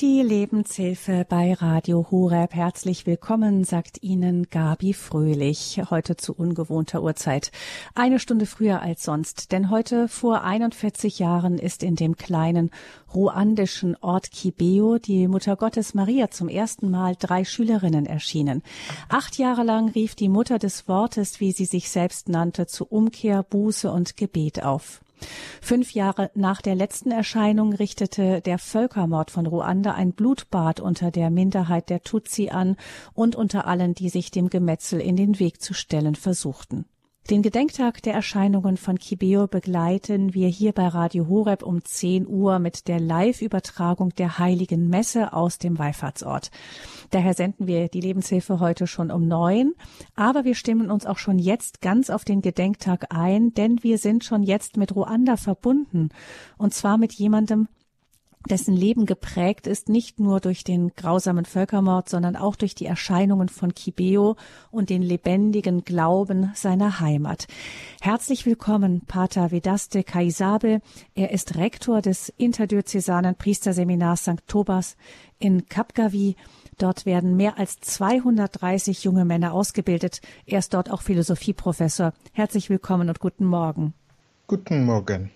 Die Lebenshilfe bei Radio Horeb. Herzlich willkommen, sagt Ihnen Gabi Fröhlich. Heute zu ungewohnter Uhrzeit. Eine Stunde früher als sonst. Denn heute vor 41 Jahren ist in dem kleinen ruandischen Ort Kibeo die Mutter Gottes Maria zum ersten Mal drei Schülerinnen erschienen. Acht Jahre lang rief die Mutter des Wortes, wie sie sich selbst nannte, zu Umkehr, Buße und Gebet auf. Fünf Jahre nach der letzten Erscheinung richtete der Völkermord von Ruanda ein Blutbad unter der Minderheit der Tutsi an und unter allen, die sich dem Gemetzel in den Weg zu stellen versuchten. Den Gedenktag der Erscheinungen von Kibeo begleiten wir hier bei Radio Horeb um 10 Uhr mit der Live-Übertragung der Heiligen Messe aus dem Wallfahrtsort. Daher senden wir die Lebenshilfe heute schon um neun. Aber wir stimmen uns auch schon jetzt ganz auf den Gedenktag ein, denn wir sind schon jetzt mit Ruanda verbunden. Und zwar mit jemandem, dessen Leben geprägt ist nicht nur durch den grausamen Völkermord, sondern auch durch die Erscheinungen von Kibeo und den lebendigen Glauben seiner Heimat. Herzlich willkommen, Pater Vedaste Kaisabe. Er ist Rektor des interdiözesanen Priesterseminars St. Thomas in Kapgavi. Dort werden mehr als 230 junge Männer ausgebildet. Er ist dort auch Philosophieprofessor. Herzlich willkommen und guten Morgen. Guten Morgen.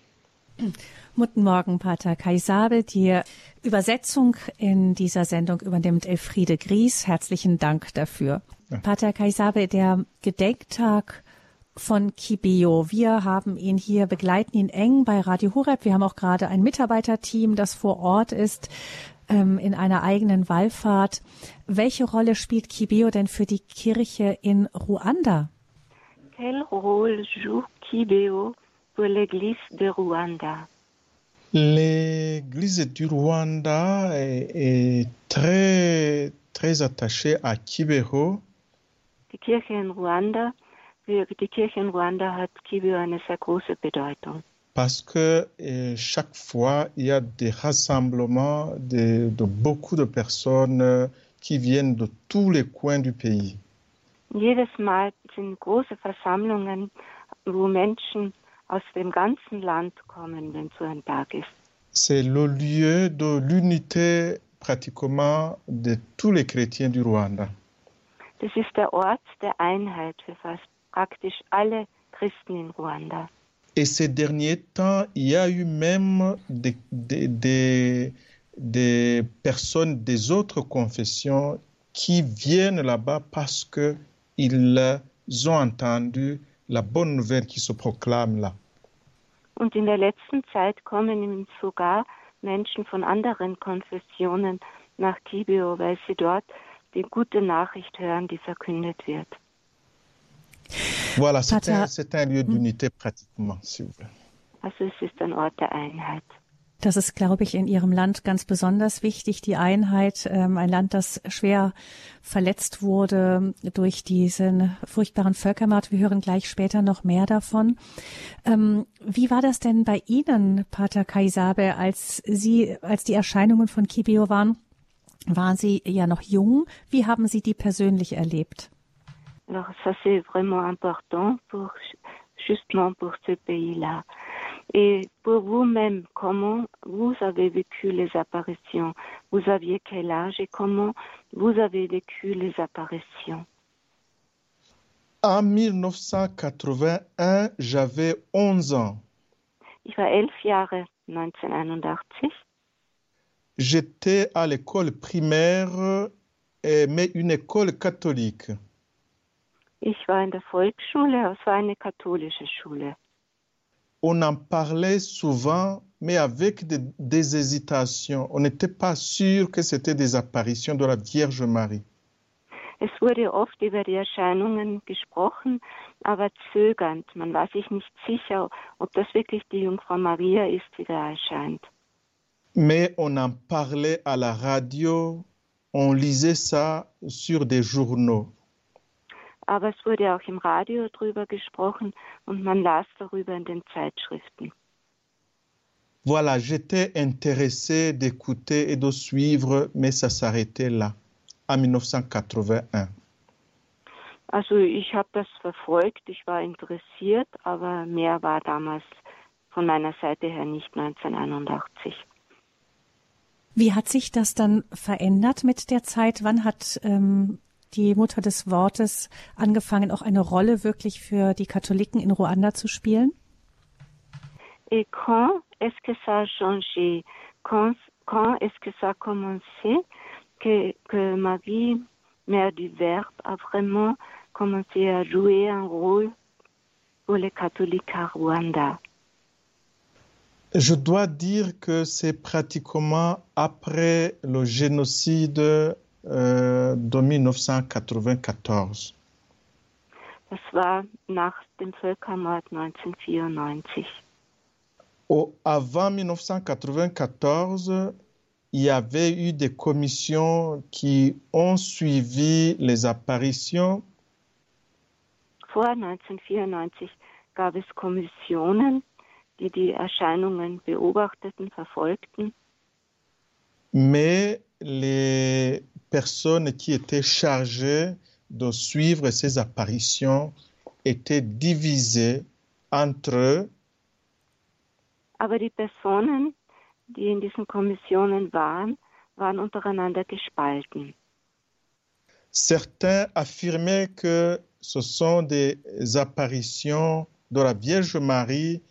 Guten Morgen, Pater Kaisabe. Die Übersetzung in dieser Sendung übernimmt Elfriede Gries. Herzlichen Dank dafür. Ja. Pater Kaisabe, der Gedenktag von Kibeo. Wir haben ihn hier, begleiten ihn eng bei Radio Horeb. Wir haben auch gerade ein Mitarbeiterteam, das vor Ort ist, ähm, in einer eigenen Wallfahrt. Welche Rolle spielt Kibeo denn für die Kirche in Ruanda? Quel rôle joue Kibeo pour l'Église de Rwanda? L'Église du Rwanda est, est, très, très attachée à Kibeho. Die Kirche in Ruanda, für die Kirche in Ruanda hat Kibeho eine sehr große Bedeutung. Parce que eh, chaque fois, il y a des rassemblements de, de beaucoup de personnes qui viennent de tous les coins du pays. Jedes Mal sind große Versammlungen, wo Menschen aus dem ganzen Land kommen, wenn so ein Tag ist. C'est le lieu de l'unité pratiquement de tous les chrétiens du Rwanda. Das ist der Ort der Einheit für fast praktisch alle Christen in Ruanda. Et ces derniers temps, il y a eu même des, des, des, des personnes des autres confessions qui viennent là-bas parce qu'ils ont entendu la bonne nouvelle qui se proclame là. Und in der letzten Zeit kommen sogar Menschen von anderen Konfessionen nach Kibio, weil sie dort die gute Nachricht hören, die verkündet wird. Voilà, c'est un, un, lieu d'unité pratiquement, s'il vous plaît. Also es ist ein Ort der Einheit. Das ist, glaube ich, in Ihrem Land ganz besonders wichtig, die Einheit. Ähm, ein Land, das schwer verletzt wurde durch diesen furchtbaren Völkermord. Wir hören gleich später noch mehr davon. Ähm, wie war das denn bei Ihnen, Pater Kaisabe, als Sie, als die Erscheinungen von Kibio waren? Waren Sie ja noch jung? Wie haben Sie die persönlich erlebt? Alors ça c'est vraiment important pour justement pour ce pays-là. Et pour vous-même, comment vous avez vécu les apparitions? Vous aviez quel âge et comment vous avez vécu les apparitions? En 1981, j'avais 11 ans. Ich war elf Jahre 1981. J'étais à l'école primaire, mais une école catholique. Ich war in der Volksschule, es war eine katholische Schule. On en parlait souvent, mais avec des, des hésitations. On n'était pas sûr que c'était des apparitions de la Vierge Marie. Es wurde oft über die Erscheinungen gesprochen, aber zögernd. Man war sich nicht sicher, ob das wirklich die Jungfrau Maria ist, die da erscheint. Mais on en parlait à la radio, on lisait ça sur des journaux. Aber es wurde auch im Radio darüber gesprochen und man las darüber in den Zeitschriften. Voilà, j'étais intéressé d'écouter et de suivre, mais ça s'arrêtait là, en 1981. Also ich habe das verfolgt, ich war interessiert, aber mehr war damals von meiner Seite her nicht 1981. Wie hat sich das dann verändert mit der Zeit? Wann hat ähm, die Mutter des Wortes angefangen, auch eine Rolle wirklich für die Katholiken in Ruanda zu spielen? Et quand est-ce que ça a changé? Quand, quand est-ce que ça a commencé que, que Marie, mère du Verbe, a vraiment commencé à jouer un rôle pour les catholiques à Rwanda? Je dois dire que c'est pratiquement après le génocide euh, de 1994. Das war nach dem Völkermord 1994. Au, avant 1994, il y avait eu des commissions qui ont suivi les apparitions. Vor 1994 gab es Kommissionen, die die Erscheinungen beobachteten, verfolgten. Mais les personnes qui étaient chargées de suivre ces apparitions étaient divisées entre eux Aber die Personen, die in diesen Kommissionen waren, waren untereinander gespalten. Certains affirmaient que ce sont des apparitions de la Vierge Marie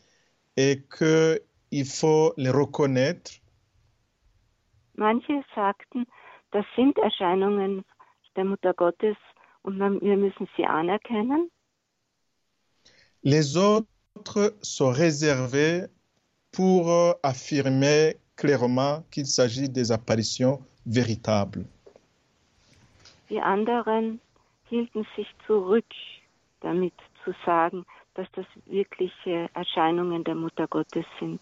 et qu'il faut les reconnaître. Manche sagten, das sind Erscheinungen der Mutter Gottes und wir müssen sie anerkennen. Les autres se réservaient pour affirmer clairement qu'il s'agit des apparitions véritables. Die anderen hielten sich zurück, damit zu sagen, dass das wirkliche Erscheinungen der Mutter Gottes sind.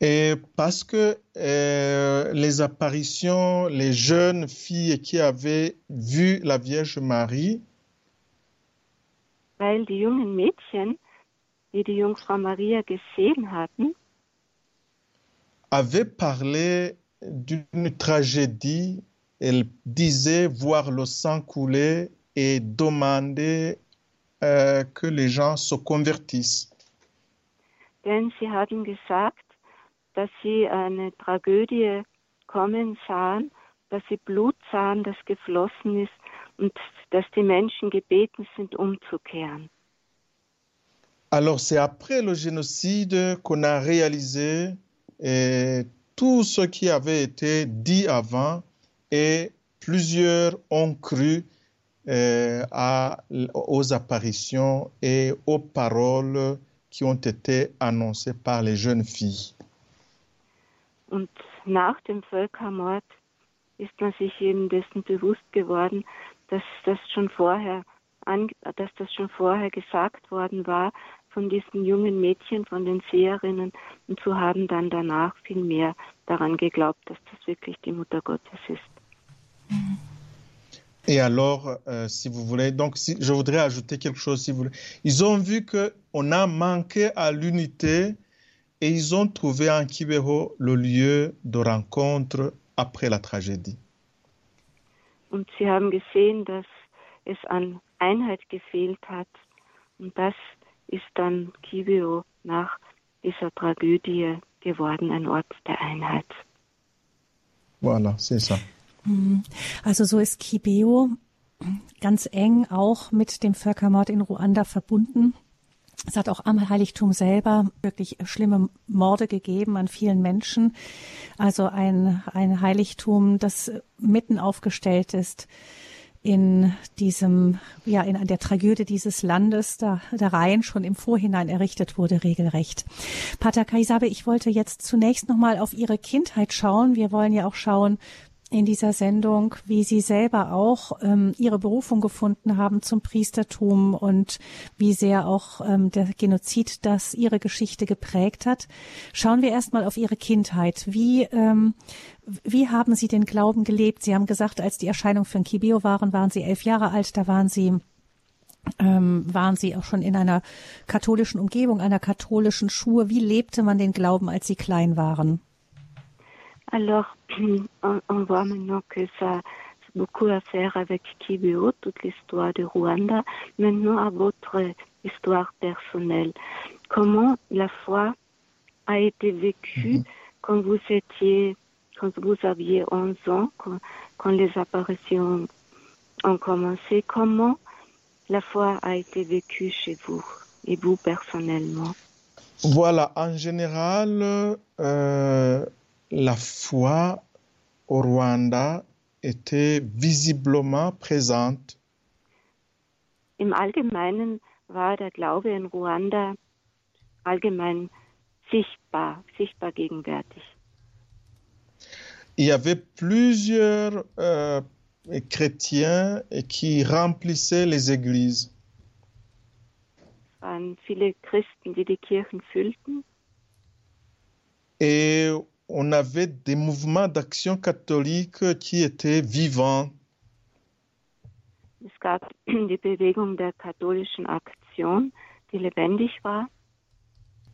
Et parce que euh, les apparitions, les jeunes filles qui avaient vu la Vierge Marie weil die jungen Mädchen, die die Jungfrau Maria gesehen hatten, avaient parlé d'une tragédie. Elles disaient voir le sang couler et demander euh, que les gens se convertissent. denn sie hatten gesagt, dass sie eine Tragödie kommen sahen, dass sie Blut sahen, das geflossen ist und dass die Menschen gebeten sind, umzukehren. Alors c'est après le génocide qu'on a réalisé euh, tout ce qui avait été dit avant et plusieurs ont cru euh, à- aux apparitions et aux paroles qui ont été annoncées par les jeunes filles. Und nach dem Völkermord ist man sich eben dessen bewusst geworden, dass das schon vorher, dass das schon vorher gesagt worden war von diesen jungen Mädchen, von den Seherinnen, und so haben dann danach viel mehr daran geglaubt, dass das wirklich die Mutter Gottes ist. Et alors, euh, si vous voulez, donc si, je voudrais ajouter quelque chose, si vous voulez. Ils ont vu qu'on a manqué à l'unité et ils ont trouvé en Kibeho le lieu de rencontre après la tragédie. Und sie haben gesehen, dass es an Einheit gefehlt hat. Und das ist dann Kibio nach dieser Tragödie geworden, ein Ort der Einheit. Voilà, c'est ça. Also so ist Kibeo ganz eng auch mit dem Völkermord in Ruanda verbunden. Es hat auch am Heiligtum selber wirklich schlimme Morde gegeben an vielen Menschen. Also ein, ein Heiligtum, das mitten aufgestellt ist in diesem, ja, in der Tragödie dieses Landes, da der Reihen schon im Vorhinein errichtet wurde, regelrecht. Pater Kaisabe, ich wollte jetzt zunächst nochmal auf Ihre Kindheit schauen. Wir wollen ja auch schauen, in dieser Sendung, wie Sie selber auch ähm, Ihre Berufung gefunden haben zum Priestertum und wie sehr auch ähm, der Genozid das Ihre Geschichte geprägt hat. Schauen wir erstmal auf Ihre Kindheit. Wie, ähm, wie haben Sie den Glauben gelebt? Sie haben gesagt, als die Erscheinung für ein Kibio waren, waren Sie elf Jahre alt. Da waren Sie ähm, waren Sie auch schon in einer katholischen Umgebung, einer katholischen Schule. Wie lebte man den Glauben, als Sie klein waren? Alors, on, on voit maintenant que ça a beaucoup à faire avec Kibio, toute l'histoire du Rwanda. Maintenant, à votre histoire personnelle. Comment la foi a été vécue mm-hmm. quand vous étiez, quand vous aviez 11 ans, quand, quand les apparitions ont commencé? Comment la foi a été vécue chez vous et vous personnellement? Voilà, en général, euh, la foi au Rwanda était visiblement présente. Im Allgemeinen war der Glaube in Ruanda allgemein sichtbar, sichtbar gegenwärtig. Il y avait plusieurs euh, chrétiens qui remplissaient les églises. Es waren viele Christen, die die Kirchen füllten. Et on avait des mouvements d'action catholique qui étaient vivants. Es gab die Bewegung der katholischen Aktion, die lebendig war.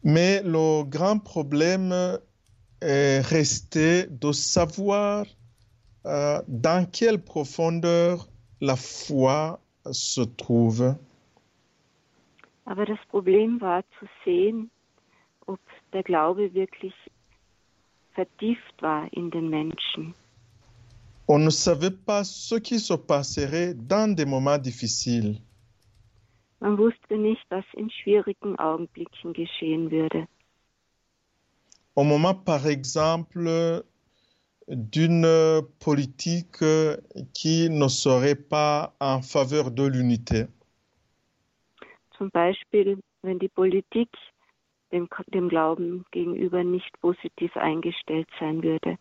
Mais le grand problème est resté de savoir euh, dans quelle profondeur la foi se trouve. Aber das Problem war zu sehen, ob der Glaube wirklich vertieft war in den Menschen. On ne savait pas ce qui se passerait dans des moments difficiles. Man wusste nicht, was in schwierigen Augenblicken geschehen würde. Au moment, par exemple, d'une politique qui ne serait pas en faveur de l'unité. Zum Beispiel, wenn die Politik dem, dem Glauben gegenüber nicht positiv eingestellt sein würde.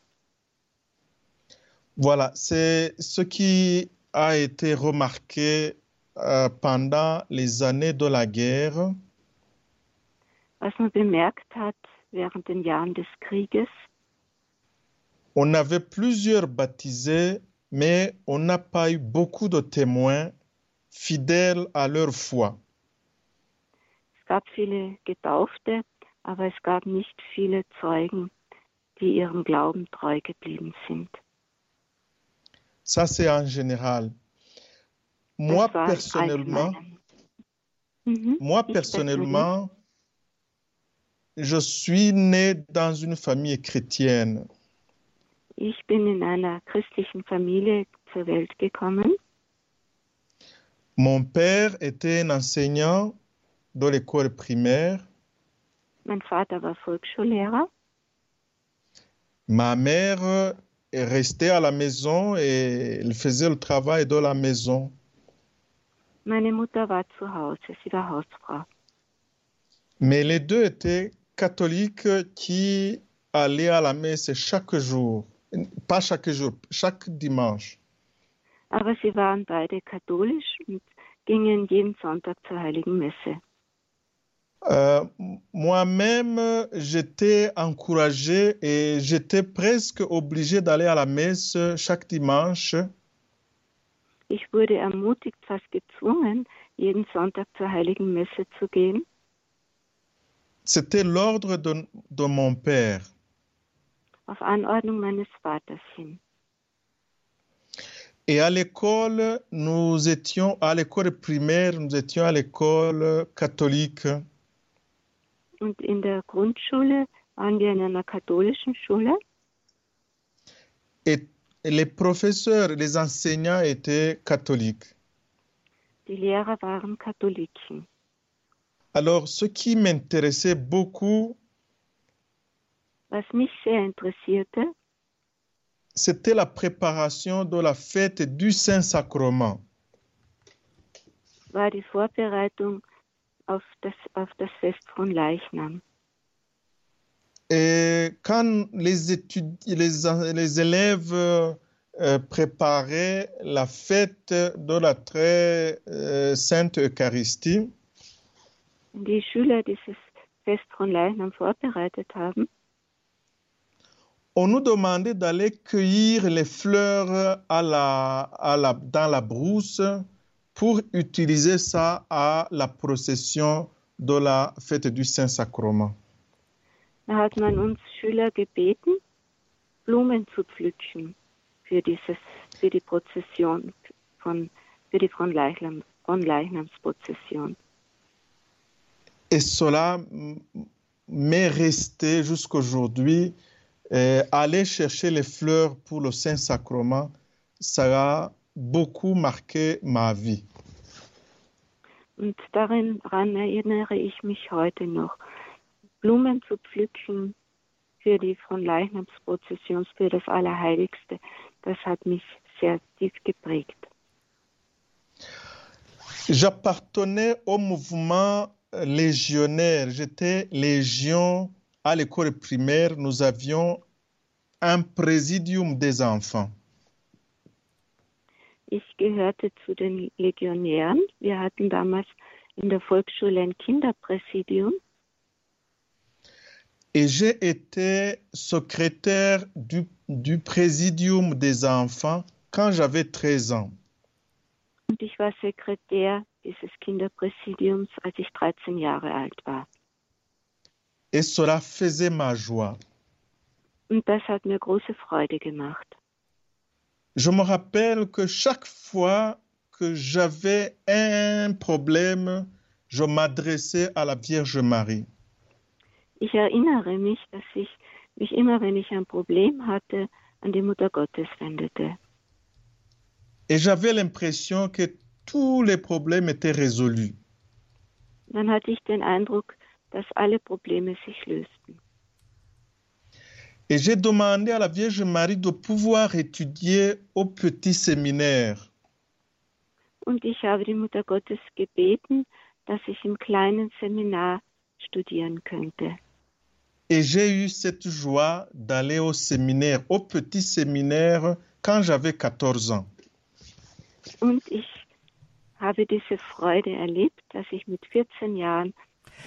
Voilà, c'est ce qui a été remarqué euh, pendant les années de la guerre. Was man bemerkt hat während den Jahren des Krieges, On avait plusieurs baptisés, mais on n'a pas eu beaucoup de témoins fidèles à leur foi. Gab viele Getaufte, aber es gab nicht viele Zeugen, die ihrem Glauben treu geblieben sind. Ça, c'est en général. Moi, personnellement. Mhm. moi, personnellement, je suis né dans une famille chrétienne. Ich bin in einer christlichen Familie zur Welt gekommen. Mon père était un enseignant de l'école primaire. Mein Vater war Volksschullehrer. Ma mère est restée à la maison et elle faisait le travail de la maison. Meine Mutter war zu Hause, sie war Hausfrau. Mais les deux étaient catholiques qui allaient à la messe chaque jour. Pas chaque jour, chaque dimanche. Aber sie waren beide katholisch und gingen jeden Sonntag zur Heiligen Messe. Euh, Moi-même, j'étais encouragé et j'étais presque obligé d'aller à la messe chaque dimanche. Ich wurde ermutigt, fast gezwungen, jeden Sonntag zur Heiligen Messe zu gehen. C'était l'ordre de, de mon père. auf Anordnung meines Vaters hin. Et à l'école, nous étions à l'école primaire, nous étions à l'école catholique. Und in der Grundschule waren wir in einer katholischen Schule Et les professeurs, les enseignants étaient catholiques. Die Lehrer waren Katholiken. Alors, ce qui m'intéressait beaucoup, Was mich sehr interessierte, c'était la préparation de la fête du Saint-Sacrement. war die Vorbereitung auf das, auf das Fest von Leichnam. Et quand les, étud- les, les élèves euh, préparer la fête de la très euh, sainte Eucharistie. Die Schüler dieses Fest von Leichnam vorbereitet haben, On nous demandait d'aller cueillir les fleurs à la, à la, dans la brousse pour utiliser ça à la procession de la fête du Saint-Sacrement. da hat man uns Schüler gebeten, Blumen zu pflücken für, dieses, für die Prozession, von, für die. Et cela m'est resté jusqu'aujourd'hui. Aller chercher les fleurs pour le Saint-Sacrement, ça a beaucoup marqué ma vie. Und darin daran erinnere ich mich heute noch. Blumen zu pflücken für die von Leichnamsprozession, für das Allerheiligste, das hat mich sehr tief geprägt. J'appartenais au mouvement légionnaire. J'étais légion à l'école primaire. Nous avions un présidium des enfants. Ich gehörte zu den Legionären. Wir hatten damals in der Volksschule ein Kinderpräsidium Et j'ai été secrétaire du, du présidium des enfants quand j'avais 13 ans. und ich war Sekretär dieses Kinderpräsidiums, als ich 13 Jahre alt war. Et cela faisait ma joie. Und das hat mir große Freude gemacht. Je me rappelle que chaque fois que j'avais un problème, je m'adressais à la Vierge Marie. Ich erinnere mich, dass ich mich immer, wenn ich ein Problem hatte, an die Mutter Gottes wendete. Et j'avais l'impression que tous les problèmes étaient résolus. Dann hatte ich den Eindruck, dass alle Probleme sich lösten. Et j'ai demandé à la Vierge Marie de pouvoir étudier au petit séminaire. Und ich habe die Mutter Gottes gebeten, dass ich im kleinen Seminar studieren könnte. Et j'ai eu cette joie d'aller au séminaire, au petit séminaire, quand j'avais 14 ans. Und ich habe diese Freude erlebt, dass ich mit 14 Jahren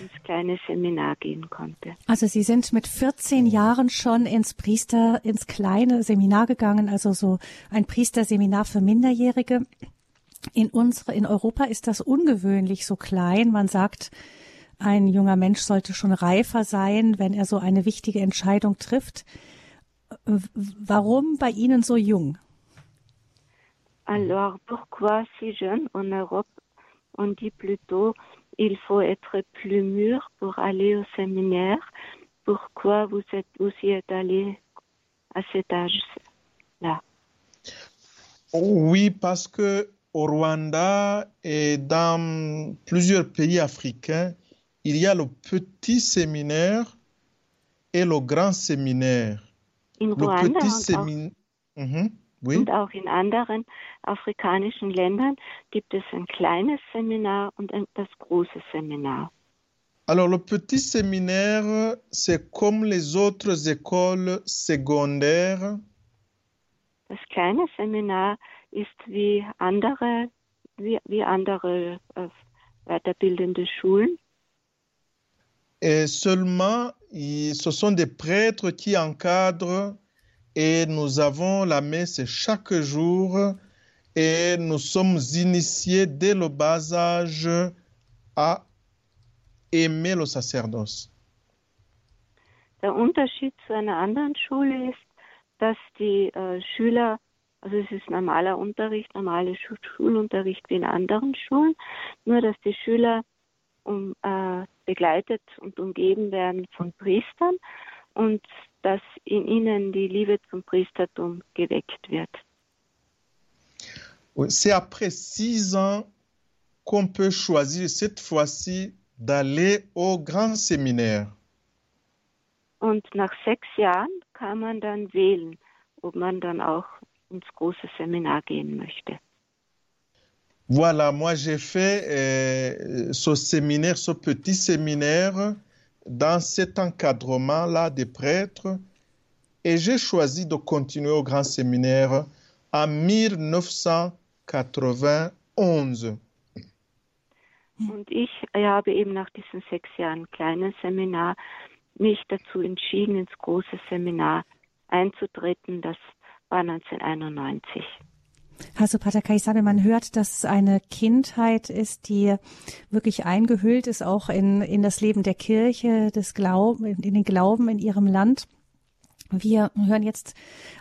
ins kleine Seminar gehen konnte. Also Sie sind mit 14 Jahren schon ins Priester, ins kleine Seminar gegangen, also so ein Priesterseminar für Minderjährige. In unsere, in Europa ist das ungewöhnlich so klein. Man sagt, ein junger Mensch sollte schon reifer sein, wenn er so eine wichtige Entscheidung trifft. Warum bei Ihnen so jung? Alors, pourquoi si jeune en Europe On dit plutôt il faut être plus mûr pour aller au séminaire. Pourquoi vous êtes y êtes allé à cet âge-là? Oui, parce que au Rwanda et dans plusieurs pays africains, il y a le petit séminaire et le grand séminaire. In Le petit séminaire. Oui. und auch in anderen afrikanischen Ländern gibt es ein kleines Seminar und ein, das große Seminar. Alors, le petit séminaire, c'est comme les autres écoles secondaires. Das kleine Seminar ist wie andere, wie, wie andere äh, weiterbildende Schulen. Et seulement, ce sont des prêtres qui encadrent et nous avons la messe chaque jour et nous sommes initiés dès le bas âge à aimer le sacerdoce. Der Unterschied zu einer anderen Schule ist, dass die äh, Schüler, also es ist normaler Unterricht, normaler Schu Schulunterricht wie in anderen Schulen, nur dass die Schüler um, äh, begleitet und umgeben werden von Priestern und dass in ihnen die Liebe zum Priestertum geweckt wird. C'est après six ans qu'on peut choisir cette fois-ci d'aller au grand séminaire. Und nach sechs Jahren kann man dann wählen, ob man dann auch ins große Seminar gehen möchte. Voilà, moi j'ai fait euh, ce séminaire, ce petit séminaire dans cet encadrement-là des prêtres et j'ai choisi de continuer au grand séminaire en 1991. Und ich habe eben nach diesen sechs Jahren kleinen Seminar mich dazu entschieden, ins große Seminar einzutreten. Das war 1991. Also Pater Kaisabe, man hört, dass es eine Kindheit ist, die wirklich eingehüllt ist, auch in, in das Leben der Kirche, des Glauben, in den Glauben in ihrem Land. Wir hören jetzt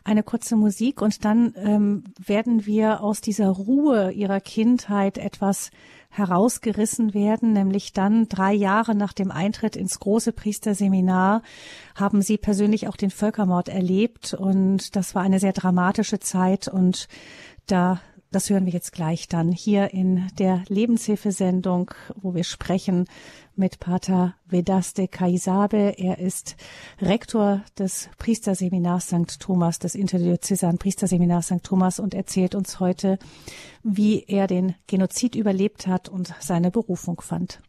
eine kurze Musik und dann ähm, werden wir aus dieser Ruhe ihrer Kindheit etwas herausgerissen werden, nämlich dann drei Jahre nach dem Eintritt ins große Priesterseminar haben Sie persönlich auch den Völkermord erlebt und das war eine sehr dramatische Zeit und da das hören wir jetzt gleich dann hier in der Lebenshilfesendung, wo wir sprechen mit Pater Vedaste Kaisabe. Er ist Rektor des Priesterseminars St. Thomas, des interdiözesanen Priesterseminars St. Thomas und erzählt uns heute, wie er den Genozid überlebt hat und seine Berufung fand.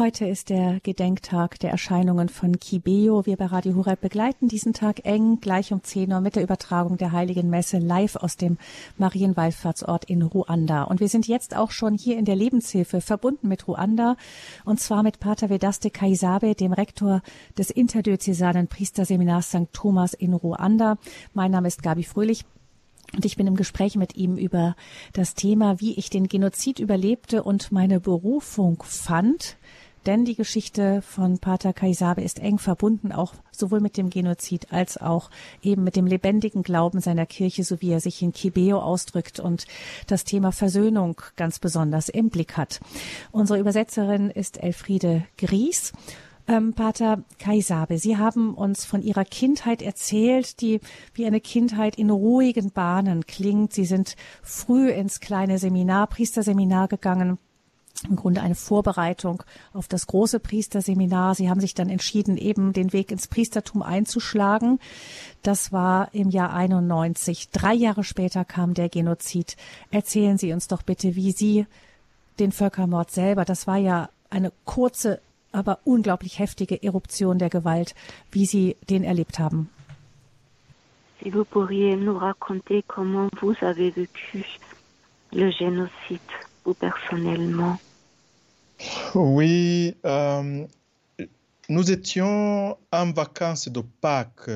Heute ist der Gedenktag der Erscheinungen von Kibeo. Wir bei Radio Horeb begleiten diesen Tag eng, gleich um 10 Uhr mit der Übertragung der Heiligen Messe live aus dem Marienwallfahrtsort in Ruanda. Und wir sind jetzt auch schon hier in der Lebenshilfe verbunden mit Ruanda und zwar mit Pater Vedaste Kaisabe, dem Rektor des interdiözesanen Priesterseminars St. Thomas in Ruanda. Mein Name ist Gabi Fröhlich. Und ich bin im Gespräch mit ihm über das Thema, wie ich den Genozid überlebte und meine Berufung fand denn die Geschichte von Pater Kaisabe ist eng verbunden, auch sowohl mit dem Genozid als auch eben mit dem lebendigen Glauben seiner Kirche, so wie er sich in Kibeo ausdrückt und das Thema Versöhnung ganz besonders im Blick hat. Unsere Übersetzerin ist Elfriede Gries. Ähm, Pater Kaisabe, Sie haben uns von Ihrer Kindheit erzählt, die wie eine Kindheit in ruhigen Bahnen klingt. Sie sind früh ins kleine Seminar, Priesterseminar gegangen im Grunde eine Vorbereitung auf das große Priesterseminar. Sie haben sich dann entschieden, eben den Weg ins Priestertum einzuschlagen. Das war im Jahr 91. Drei Jahre später kam der Genozid. Erzählen Sie uns doch bitte, wie Sie den Völkermord selber, das war ja eine kurze, aber unglaublich heftige Eruption der Gewalt, wie Sie den erlebt haben. Si vous pourriez nous raconter comment vous avez vécu le génocide, vous personnellement? Oui, euh, nous étions en vacances de Pâques.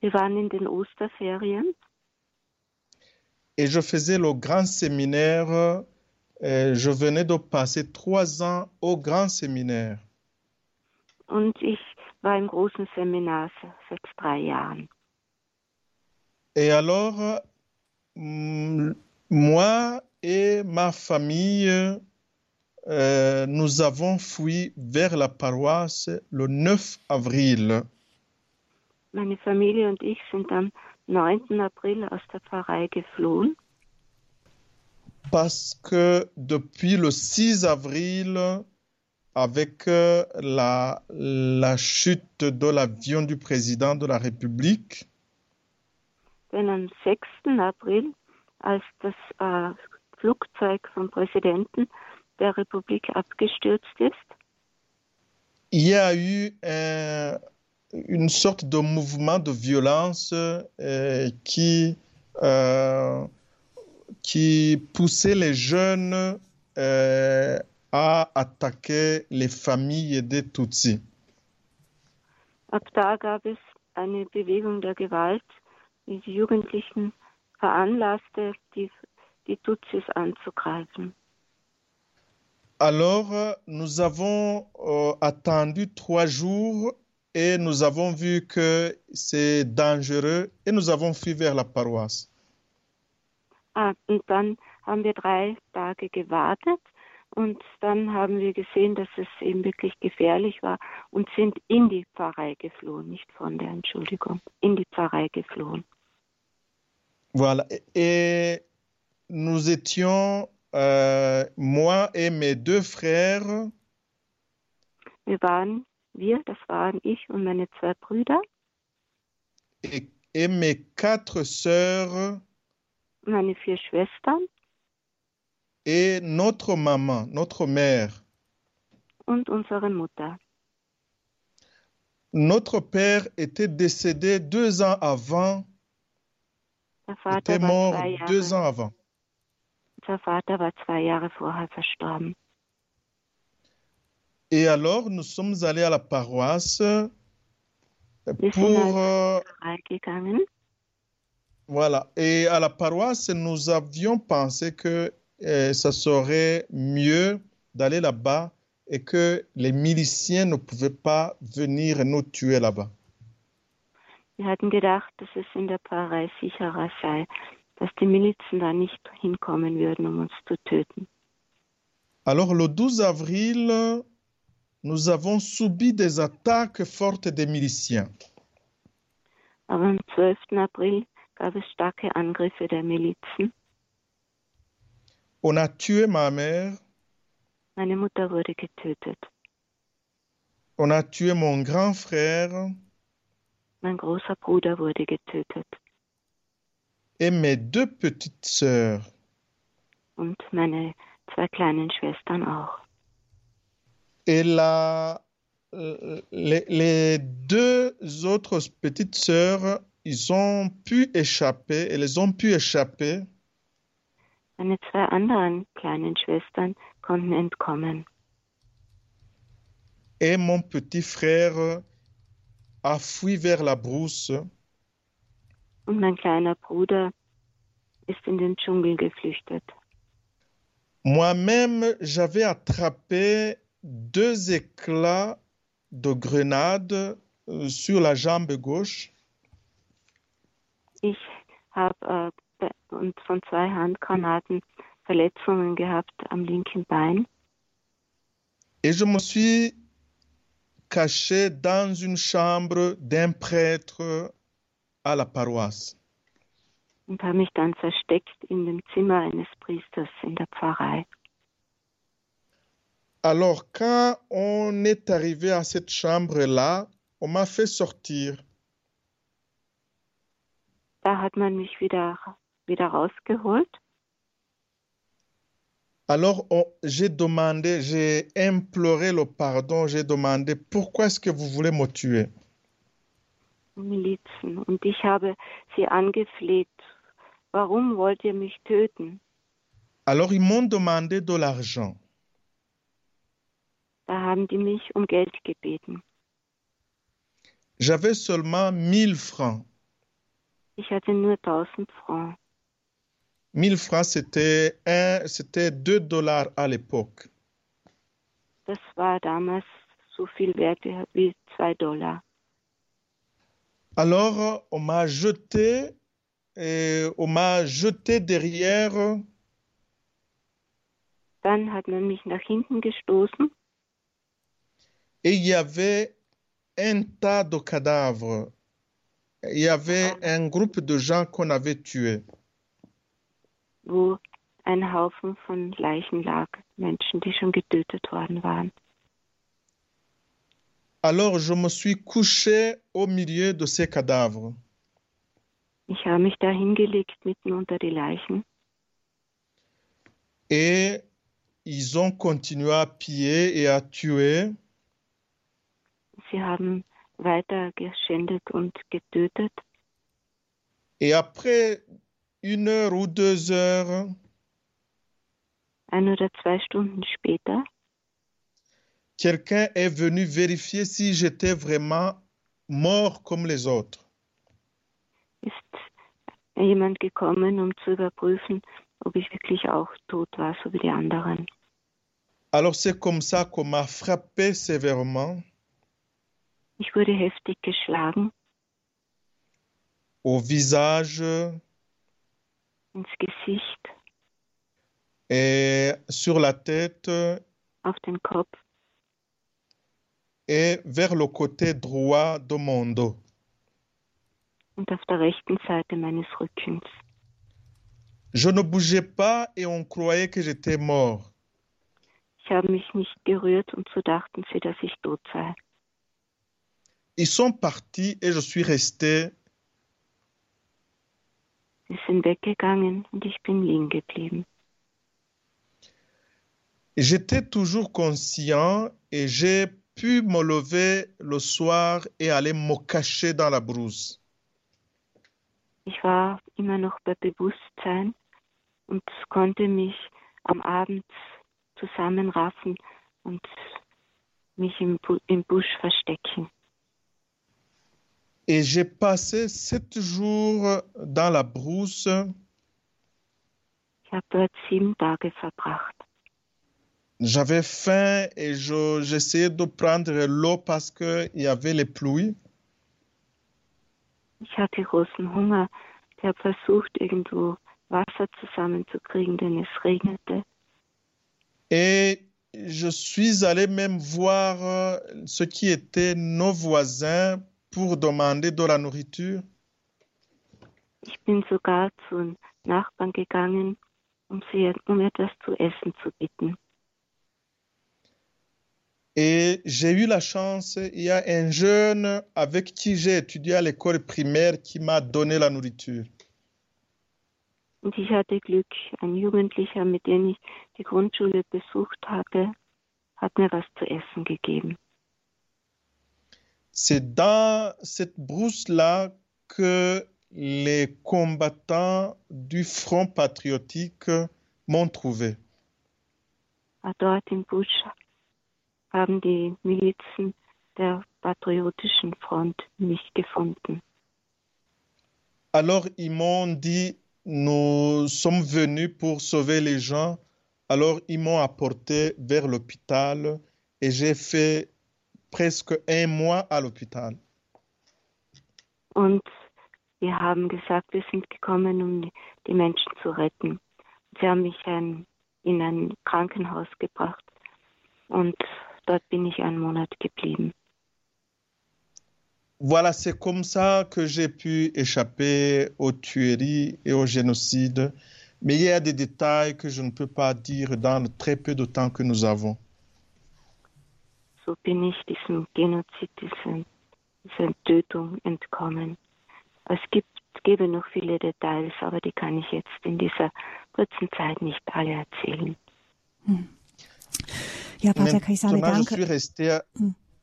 Wir waren in den Osterferien. Et je faisais le grand séminaire. je venais de passer trois ans au grand séminaire. Und ich war im großen Seminar seit drei Jahren. Et alors, moi et ma famille, euh, nous avons fui vers la paroisse le 9 avril. Meine Familie und ich sind am 9. April aus der Pfarrei geflohen. Parce que depuis le 6 avril, avec euh, la, la chute de l'avion du président de la République, Denn am 6. April, als das äh, Flugzeug vom Präsidenten der Republik abgestürzt ist, il y a eu un- une sorte de mouvement de violence euh, qui, euh, qui poussait les jeunes euh, à attaquer les familles des Tutsis. ab da gab es eine Bewegung der Gewalt, die die Jugendlichen veranlasste, die, die Tutsis anzugreifen. Alors, nous avons euh, attendu trois jours et nous avons vu que c'est dangereux et nous avons fui vers la paroisse. Ah, und dann haben wir drei Tage gewartet und dann haben wir gesehen, dass es eben wirklich gefährlich war und sind in die Pfarrei geflohen, nicht von der Entschuldigung, in die Pfarrei geflohen. Voilà. Et- nous étions, euh, moi et mes deux frères, Wir waren, wir, das waren ich und meine zwei Brüder et, et mes quatre sœurs meine vier Schwestern et notre maman, notre mère. und unsere Mutter. Notre père était décédé deux ans avant, était mort deux ans avant. Unser Vater war zwei Jahre vorher verstorben. Et alors, nous sommes allés à la paroisse euh, pour... euh, voilà. Et à la paroisse, nous avions pensé que euh, ça serait mieux d'aller là-bas et que les miliciens ne pouvaient pas venir nous tuer là-bas. Wir hatten gedacht, dass es in der Pfarrei sicherer sei, dass die Milizen da nicht hinkommen würden, um uns zu töten. Alors, le 12 avril, nous avons subi des attaques fortes des miliciens. Aber am 12. April gab es starke Angriffe der Milizen. On a tué ma mère, Meine Mutter wurde getötet. on a tué mon grand frère Mein großer Bruder wurde getötet. Et mes deux petites sœurs. Und meine zwei kleinen Schwestern auch. Et la, les, les deux autres petites sœurs, ils ont pu échapper, elles ont pu échapper Meine zwei anderen kleinen Schwestern konnten entkommen. et mon petit frère a fui vers la brousse Und mein kleiner Bruder ist in den Dschungel geflüchtet. Moi-même, j'avais attrapé deux éclats de grenade euh, sur la jambe gauche Ich habe äh, und von zwei Handgranaten Verletzungen gehabt am linken Bein et je me suis caché dans une chambre d'un prêtre à la paroisse. und habe mich dann versteckt in dem Zimmer eines Priesters in der Pfarrei. Alors, quand on est arrivé à cette chambre-là, on m'a fait sortir. Da hat man mich wieder, wieder rausgeholt. Alors, j'ai demandé, j'ai imploré le pardon, j'ai demandé pourquoi est-ce que vous voulez me tuer? Milizen. Und ich habe sie angefleht. Warum wollt ihr mich töten? Alors, ils m'ont demandé de l'argent. Da haben die mich um Geld gebeten. J'avais seulement 1000 francs. Ich hatte nur 1000 Francs. 1000 francs, c'était un, c'était 2 dollars à l'époque. Das war damals so viel wert wie- wie 2 Dollar. Alors, on m'a jeté, et on m'a jeté derrière Dann hat man mich nach hinten gestoßen et il y avait un tas de cadavres. Il y avait un groupe de gens qu'on avait tués. wo ein Haufen von Leichen lag, Menschen, die schon getötet worden waren. Alors, je me suis couché au milieu de ces cadavres. Ich habe mich da hingelegt mitten unter die Leichen Et ils ont continué à piller et à tuer. Sie haben weiter geschändet und getötet. Et après une heure ou deux heures, Ein oder zwei Stunden später quelqu'un est venu vérifier si j'étais vraiment mort comme les autres. ist jemand gekommen, um zu überprüfen, ob ich wirklich auch tot war, so wie die anderen. Alors c'est comme ça qu'on m'a frappé sévèrement. Ich wurde heftig geschlagen. Au visage. Ins Gesicht, et sur la tête. Auf den Kopf et vers le côté droit de mon dos. und auf der rechten Seite meines Rückens. Je ne bougeais pas et on croyait que j'étais mort. Ich habe mich nicht gerührt und so dachten sie, dass ich tot sei. Ils sont partis et je suis resté Sie sind weggegangen und ich bin liegen geblieben. J'étais toujours conscient et j'ai pu me lever le soir et aller me cacher dans la brousse. Ich war immer noch bei Bewusstsein und konnte mich am Abend zusammenraffen und mich im, Bu im Busch verstecken. Et j'ai passé sept jours dans la brousse Ich habe dort sieben Tage verbracht. J'avais faim et je- j'essayais de prendre l'eau parce qu'il y avait les pluies. Ich hatte großen Hunger. Ich habe versucht, irgendwo Wasser zusammenzukriegen, denn es regnete. Et je suis allé même voir euh, ce qui étaient nos voisins pour demander de la nourriture. Ich bin sogar zu Nachbarn gegangen, um sie um etwas zu essen zu bitten. Et j'ai eu la chance, il y a un jeune avec qui j'ai étudié à l'école primaire qui m'a donné la nourriture. Und ich hatte Glück, ein Jugendlicher, mit dem ich die Grundschule besucht hatte, hat mir was zu essen gegeben. C'est dans cette brousse-là que les combattants du Front patriotique m'ont trouvé. Ah, Dort im Busch haben die Milizen der Patriotischen Front mich gefunden. Alors ils m'ont dit, nous sommes venus pour sauver les gens. Alors ils m'ont apporté vers l'hôpital et j'ai fait presque un mois à l'hôpital. Und wir haben gesagt, wir sind gekommen, um die- die Menschen zu retten. Sie haben mich ein, in ein Krankenhaus gebracht und dort bin ich einen Monat geblieben. Voilà, c'est comme ça que j'ai pu échapper aux tueries et au génocide. Mais il y a des détails que je ne peux pas dire dans le très peu de temps que nous avons. So bin ich diesem Genozid, diesem, dieser Tötung entkommen. Es gibt, es gäbe noch viele Details, aber die kann ich jetzt in dieser kurzen Zeit nicht alle erzählen. Ja, Pater Kaisale, Maintenant, je danke. suis resté,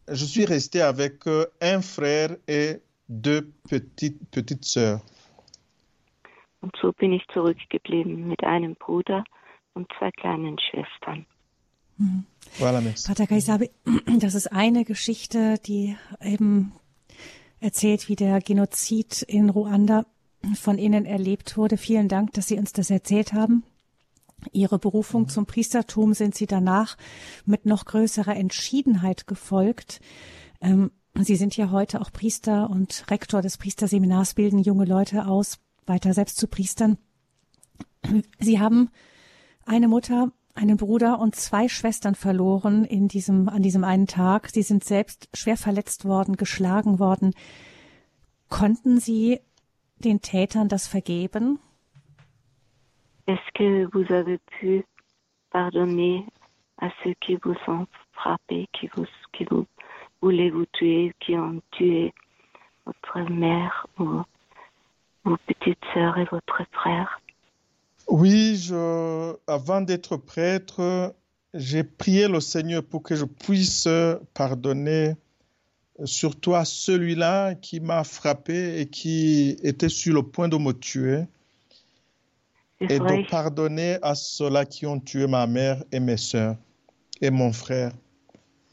je suis resté avec euh, un frère et deux petites, petites sœurs. Und so bin ich zurückgeblieben mit einem Bruder und zwei kleinen Schwestern. Voilà, merci. Pater Kaisabe, das ist eine Geschichte, die eben erzählt, wie der Genozid in Ruanda von Ihnen erlebt wurde. Vielen Dank, dass Sie uns das erzählt haben. Ihre Berufung zum Priestertum sind Sie danach mit noch größerer Entschiedenheit gefolgt. Ähm, Sie sind ja heute auch Priester und Rektor des Priesterseminars, bilden junge Leute aus, weiter selbst zu Priestern. Sie haben eine Mutter, einen Bruder und zwei Schwestern verloren in diesem, an diesem einen Tag. Sie sind selbst schwer verletzt worden, geschlagen worden. Konnten Sie den Tätern das vergeben? Est-ce que vous avez pu pardonner à ceux qui vous ont frappé, qui vous, voulaient vous tuer, qui ont tué votre mère ou vos petites sœurs et votre frère? Oui, je, avant d'être prêtre, j'ai prié le Seigneur pour que je puisse pardonner surtout à celui-là qui m'a frappé et qui était sur le point de me tuer, et de pardonner à ceux-là qui ont tué ma mère et mes sœurs et mon frère.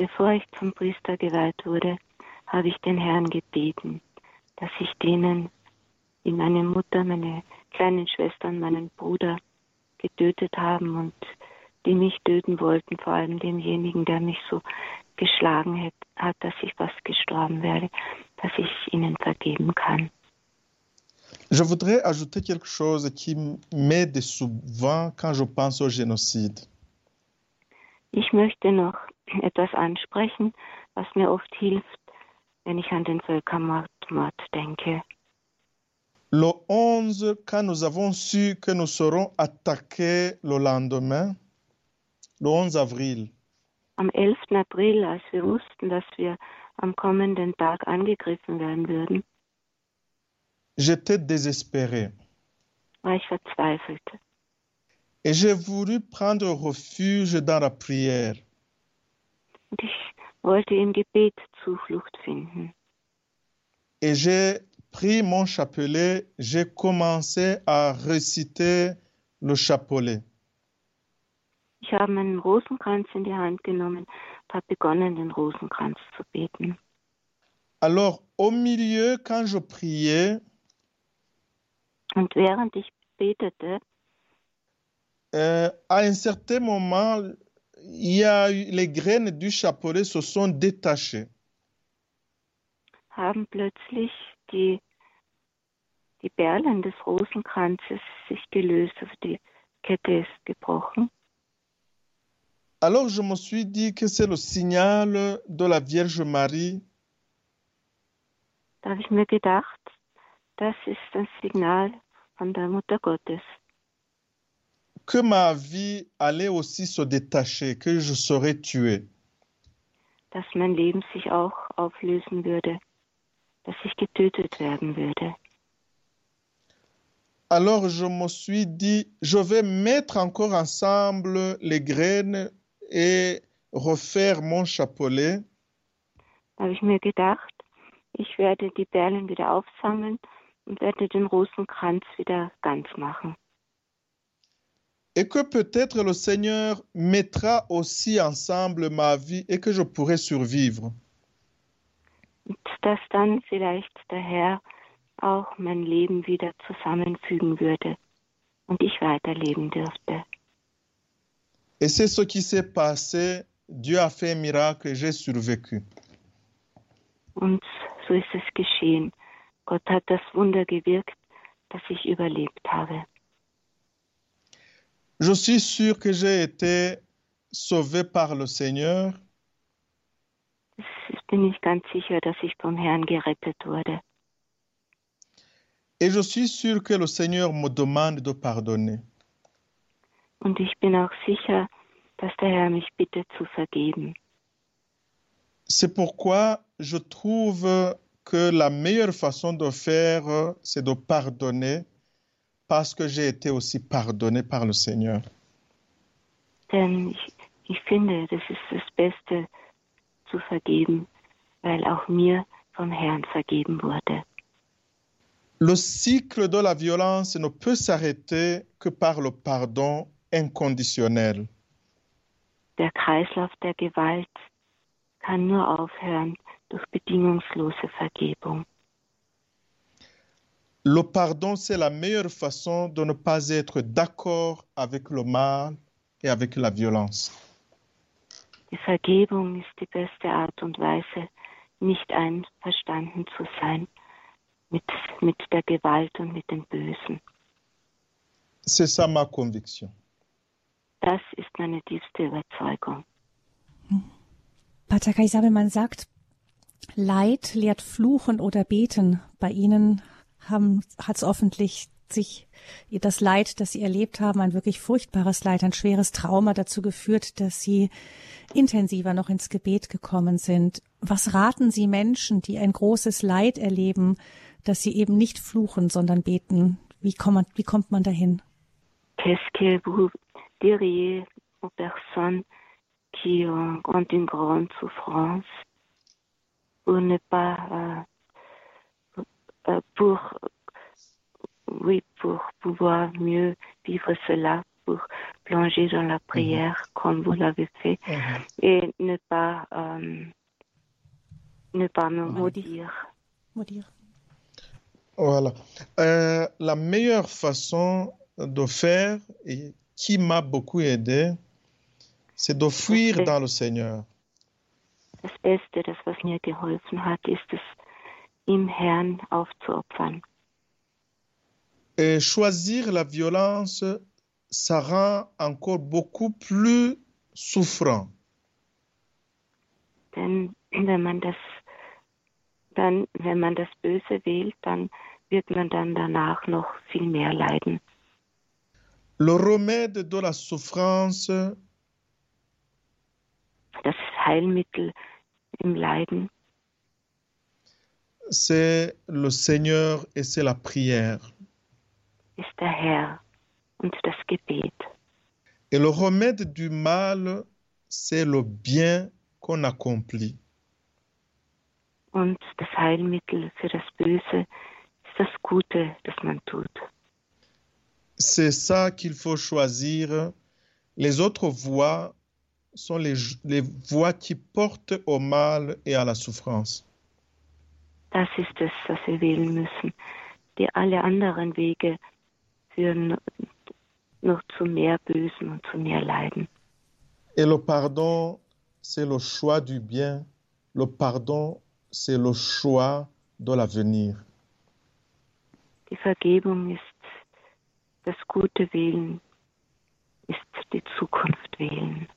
bevor ich zum Priester geweiht wurde, habe ich den Herrn gebeten, dass ich denen, die meine Mutter, meine kleinen Schwestern, meinen Bruder getötet haben und die mich töten wollten, vor allem demjenigen, der mich so geschlagen hat, hat, dass ich fast gestorben werde, dass ich ihnen vergeben kann. Je voudrais ajouter quelque chose qui m'aide souvent quand je pense au génocide. Ich möchte noch etwas ansprechen, was mir oft hilft, wenn ich an den Völkermord Mord denke. Le 11, quand nous avons su que nous serons attaqués le lendemain, le 11 avril, Am 11. April, als wir wussten, dass wir am kommenden Tag angegriffen werden würden, j'étais désespéré. Et j'ai voulu prendre refuge dans la prière. Et j'ai pris mon chapelet, j'ai commencé à réciter le chapelet. Ich habe meinen Rosenkranz in die Hand genommen und habe begonnen, den Rosenkranz zu beten. Alors, au milieu, quand je priais, Und während ich betete, euh, à un certain moment, il y a eu, les graines du chapelet se sont détachées. haben plötzlich die, die Perlen des Rosenkranzes sich gelöst, also die Kette ist gebrochen. Alors, je me suis dit que c'est le signal de la Vierge Marie Da habe ich mir gedacht, das ist das Signal von der Mutter Gottes, que ma vie allait aussi se détacher, que je serais tué. dass mein Leben sich auch auflösen würde, dass ich getötet werden würde. Alors je me suis dit, je vais mettre encore ensemble les graines et refaire mon chapelet. Habe ich mir gedacht, ich werde die Perlen wieder aufsammeln und werde den Rosenkranz wieder ganz machen. Et que peut-être le Seigneur mettra aussi ensemble ma vie et que je pourrai survivre. Und dass dann vielleicht der Herr auch mein Leben wieder zusammenfügen würde und ich weiterleben dürfte. Et c'est ce qui s'est passé. Dieu a fait un miracle et j'ai survécu. Und so ist es geschehen. Gott hat das Wunder gewirkt, dass ich überlebt habe. Je suis sûr que j'ai été sauvé par le Seigneur Das bin ich ganz sicher, dass ich vom Herrn gerettet wurde. et je suis sûr que le Seigneur me demande de pardonner. Und ich bin auch sicher, dass der Herr mich bittet zu vergeben. C'est pourquoi je trouve que la meilleure façon de faire, c'est de pardonner parce que j'ai été aussi pardonné par le Seigneur. Denn ich, ich finde, das ist das Beste zu vergeben, weil auch mir vom Herrn vergeben wurde. Le cycle de la violence ne peut s'arrêter que par le pardon inconditionnel. Der Kreislauf der Gewalt kann nur aufhören durch bedingungslose Vergebung. Le pardon, c'est la meilleure façon de ne pas être d'accord avec le mal et avec la violence. Die Vergebung ist die beste Art und Weise, nicht einverstanden zu sein mit, mit der Gewalt und mit dem Bösen. C'est ça ma conviction. Das ist meine tiefste Überzeugung. Pater Kaisabel, man sagt, Leid lehrt Fluchen oder Beten. Bei Ihnen hat es offensichtlich sich das Leid, das Sie erlebt haben, ein wirklich furchtbares Leid, ein schweres Trauma dazu geführt, dass Sie intensiver noch ins Gebet gekommen sind. Was raten Sie Menschen, die ein großes Leid erleben, dass sie eben nicht fluchen, sondern beten? Wie kommt man, wie kommt man dahin? Qu'est-ce que vous diriez aux personnes qui ont une grande souffrance pour ne pas, euh, euh, pour, oui, pour pouvoir mieux vivre cela, pour plonger dans la prière comme vous l'avez fait et ne pas, euh, ne pas me maudire. Maudire. Voilà. Euh, la meilleure façon de faire et qui m'a beaucoup aidé, c'est de fuir Ok. dans le Seigneur. Das Beste, das was mir geholfen hat, ist es, im Herrn aufzuopfern. Et choisir la violence, ça rend encore beaucoup plus souffrant. Denn wenn man das dann, wenn man das Böse wählt, dann wird man dann danach noch viel mehr leiden. Le remède de la souffrance, Das Heilmittel im Leiden c'est le Seigneur et c'est la prière. ist der Herr und das Gebet. Et le remède du mal, c'est le bien qu'on accomplit. Und das Heilmittel für das Böse ist das Gute, das man tut. C'est ça qu'il faut choisir. Les autres voies sont les, les voies qui portent au mal et à la souffrance. Das ist es, was wir wählen müssen. Die alle anderen Wege führen noch zu mehr Bösen und zu mehr Leiden. Et le pardon, c'est le choix du bien. Le pardon, c'est le choix de l'avenir. Die Vergebung ist das gute Wählen, ist die Zukunft wählen.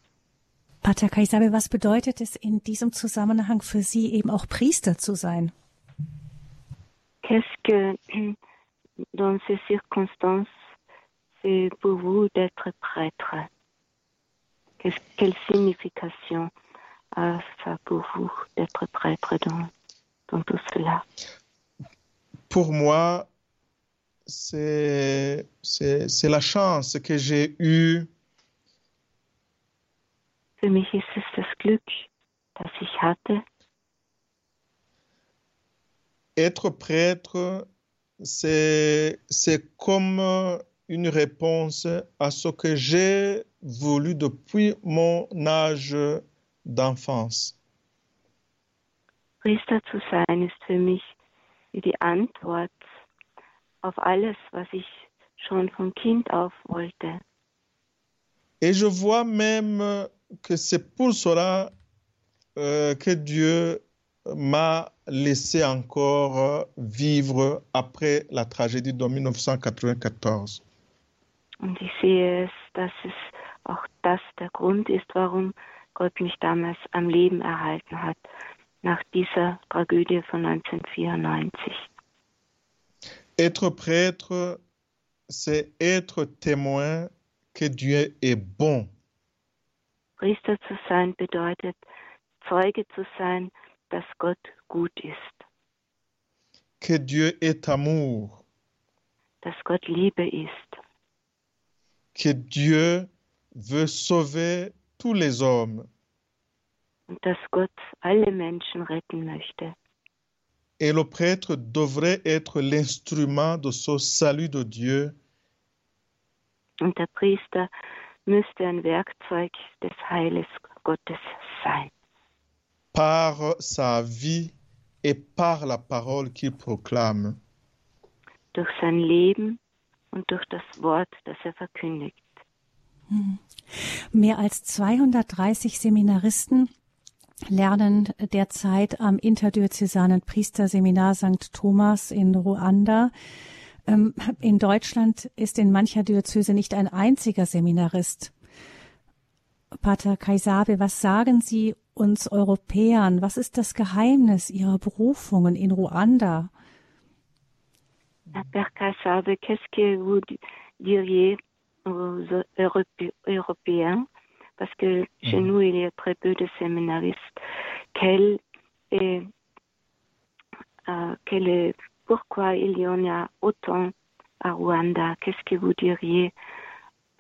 Pater Kaisabe, was bedeutet es in diesem Zusammenhang für Sie eben auch Priester zu sein? Qu'est-ce que, dans ces circonstances, c'est pour vous d'être prêtre? Qu'est-ce- Quelle signification a ça pour vous d'être prêtre dans, dans tout cela? Pour moi, c'est la chance que j'ai eue Für mich ist es das Glück, das ich hatte, Être prêtre, c'est comme une réponse à ce que j'ai voulu depuis mon âge d'enfance. Priester zu sein ist für mich wie die Antwort auf alles, was ich schon von Kind auf wollte. Et je vois même que c'est pour cela euh, que Dieu m'a laissé encore vivre après la tragédie de 1994. Und ich sehe es, dass es auch das der Grund ist, warum Gott mich damals am Leben erhalten hat, nach dieser Tragödie von 1994. Être prêtre, c'est être témoin que Dieu est bon. Priester zu sein bedeutet, Zeuge zu sein, dass Gott gut ist, que Dieu est amour, dass Gott Liebe ist, que Dieu veut sauver tous les hommes. und dass Gott alle Menschen retten möchte. Et le prêtre devrait être l'instrument de ce salut de Dieu Und der Priester müsste ein Werkzeug des Heiles Gottes sein, par sa vie et par la parole qu'il proclame. durch sein Leben und durch das Wort, das er verkündigt. Mehr als 230 Seminaristen lernen derzeit am interdiözesanen Priesterseminar St. Thomas in Ruanda. Ähm, In Deutschland ist in mancher Diözese nicht ein einziger Seminarist. Pater Kaisabe, was sagen Sie uns Europäern? Was ist das Geheimnis Ihrer Berufungen in Ruanda? Père Kassabe, qu'est-ce que vous diriez aux Europé- Européens Parce que chez Mhm. nous, il y a très peu de séminaristes. Quel est, euh, quel est- pourquoi il y en a autant à Rwanda? Qu'est-ce que vous diriez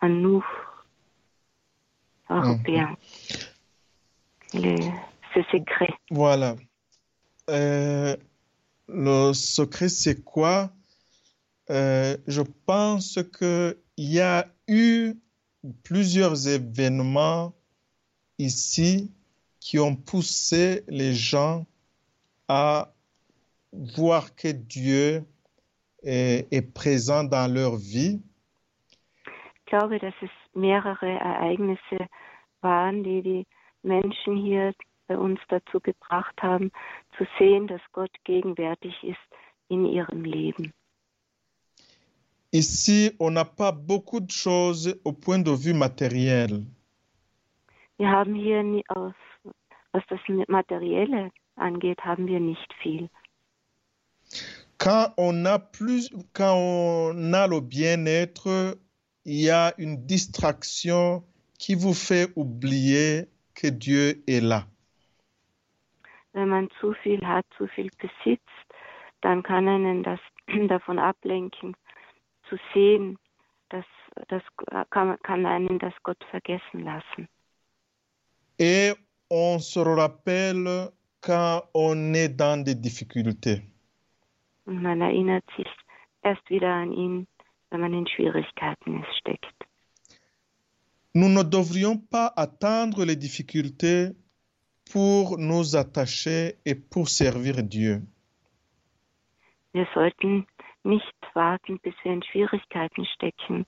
à nous, Européens? Quel est ce secret Voilà. Euh, le secret, c'est quoi? Euh, je pense qu'il y a eu plusieurs événements ici qui ont poussé les gens à voir que Dieu est, est présent dans leur vie. Ich glaube, dass es mehrere Ereignisse waren, die die Menschen hier bei uns dazu gebracht haben, zu sehen, dass Gott gegenwärtig ist in ihrem Leben. Ici, on n'a pas beaucoup de choses au point de vue matériel. Wir haben hier, aus, was das Materielle angeht, haben wir nicht viel. Quand on a plus, quand on a le bien-être, il y a une distraction qui vous fait oublier que Dieu est là. Wenn man zu viel hat, zu viel besitzt, dann kann einen das davon ablenken, zu sehen, das, das kann, kann einen das Gott vergessen lassen. Et on se rappelle quand on est dans des difficultés. Und man erinnert sich erst wieder an ihn, wenn man in Schwierigkeiten steckt. Nous ne devrions pas attendre les difficultés pour nous attacher et pour servir Dieu. Wir sollten nicht warten, bis wir in Schwierigkeiten stecken,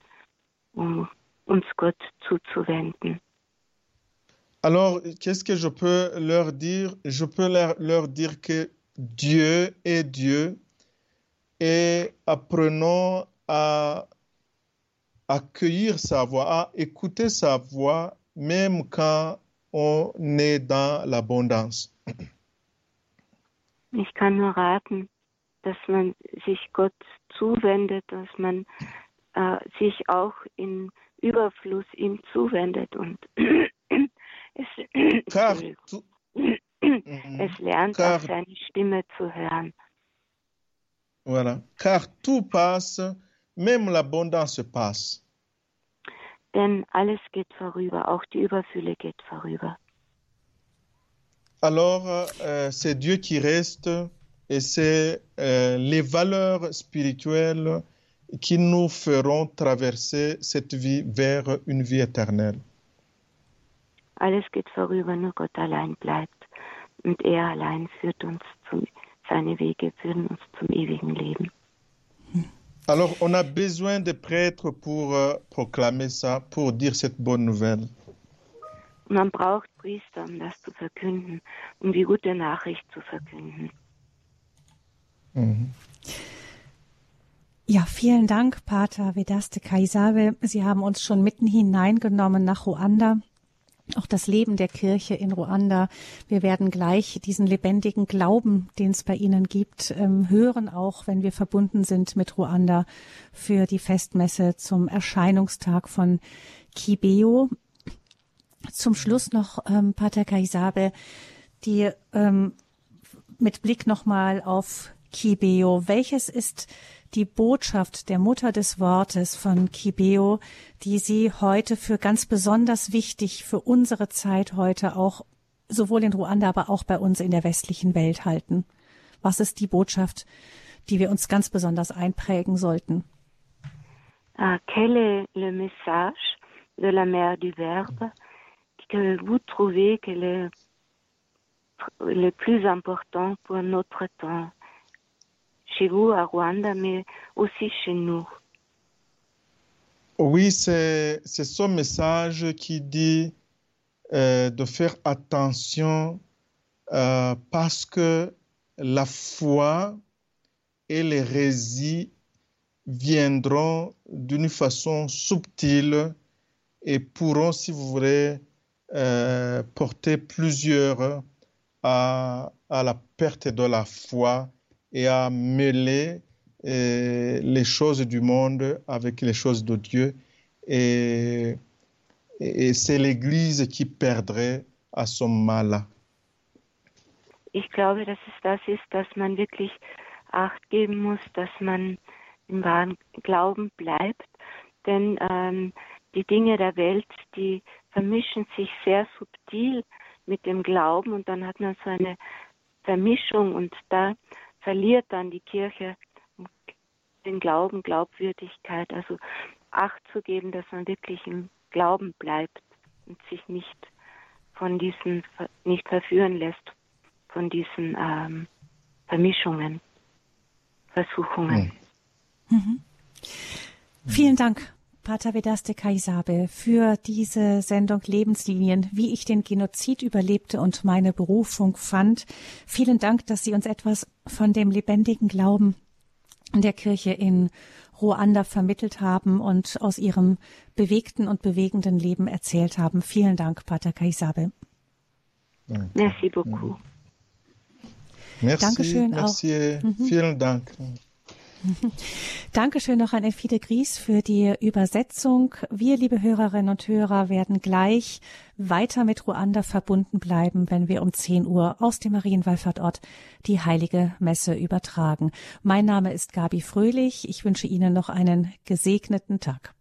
um uns Gott zuzuwenden. Alors, qu'est-ce que je peux leur dire Je peux leur, leur dire que Dieu est Dieu et apprenons à accueillir sa voix, à écouter sa voix, même quand on est dans l'abondance. Ich kann nur raten, dass man sich Gott zuwendet, dass man äh, sich auch in Überfluss ihm zuwendet und es, Car, es lernt Car- auch seine Stimme zu hören. Voilà. Car tout passe, même l'abondance passe. Denn alles geht vorüber, auch die Überfülle geht vorüber. Alors, euh, c'est Dieu qui reste et c'est euh, les valeurs spirituelles qui nous feront traverser cette vie vers une vie éternelle. Alles geht vorüber, nur Gott allein bleibt. Und er allein führt uns zum, seine Wege führen uns zum ewigen Leben. Alors, on a besoin de prêtres pour euh, proclamer ça, pour dire cette bonne nouvelle. Man braucht Priester, um das zu verkünden, um die gute Nachricht zu verkünden. Mhm. Ja, vielen Dank, Pater Vedaste Kaisabe. Sie haben uns schon mitten hineingenommen nach Ruanda. Auch das Leben der Kirche in Ruanda. Wir werden gleich diesen lebendigen Glauben, den es bei Ihnen gibt, ähm, hören, auch wenn wir verbunden sind mit Ruanda für die Festmesse zum Erscheinungstag von Kibeo. Zum Schluss noch, ähm, Pater Kaisabe, die ähm, mit Blick nochmal auf Kibeo. Welches ist die Botschaft der Mutter des Wortes von Kibeo, die Sie heute für ganz besonders wichtig für unsere Zeit heute auch sowohl in Ruanda, aber auch bei uns in der westlichen Welt halten? Was ist die Botschaft, die wir uns ganz besonders einprägen sollten? Ah, quel est le message de la mère du Verbe que vous trouvez que le, le plus important pour notre temps chez vous à Rwanda, mais aussi chez nous. Oui, c'est son message qui dit euh, de faire attention euh, parce que la foi et l'hérésie viendront d'une façon subtile et pourront, si vous voulez, euh, porter plusieurs à la perte de la foi et à mêler euh, les choses du monde avec les choses de Dieu. Et, et c'est l'Église qui perdrait à ce moment-là. Ich glaube, dass es das ist, dass man wirklich Acht geben muss, dass man im wahren Glauben bleibt. Denn ähm, die Dinge der Welt, die vermischen sich sehr subtil mit dem Glauben und dann hat man so eine Vermischung und da verliert dann die Kirche den Glauben, Glaubwürdigkeit. Also Acht zu geben, dass man wirklich im Glauben bleibt und sich nicht von diesen, nicht verführen lässt von diesen ähm, Vermischungen, Versuchungen. Mhm. Vielen Dank, Pater Vedaste Kaisabe, für diese Sendung Lebenslinien, wie ich den Genozid überlebte und meine Berufung fand. Vielen Dank, dass Sie uns etwas von dem lebendigen Glauben der Kirche in Ruanda vermittelt haben und aus Ihrem bewegten und bewegenden Leben erzählt haben. Vielen Dank, Pater Kaisabe. Merci beaucoup. Merci, Dankeschön merci, auch. Mhm. vielen Dank. Dankeschön noch an Elfriede Gries für die Übersetzung. Wir, liebe Hörerinnen und Hörer, werden gleich weiter mit Ruanda verbunden bleiben, wenn wir um 10 Uhr aus dem Marienwallfahrtort die heilige Messe übertragen. Mein Name ist Gabi Fröhlich. Ich wünsche Ihnen noch einen gesegneten Tag.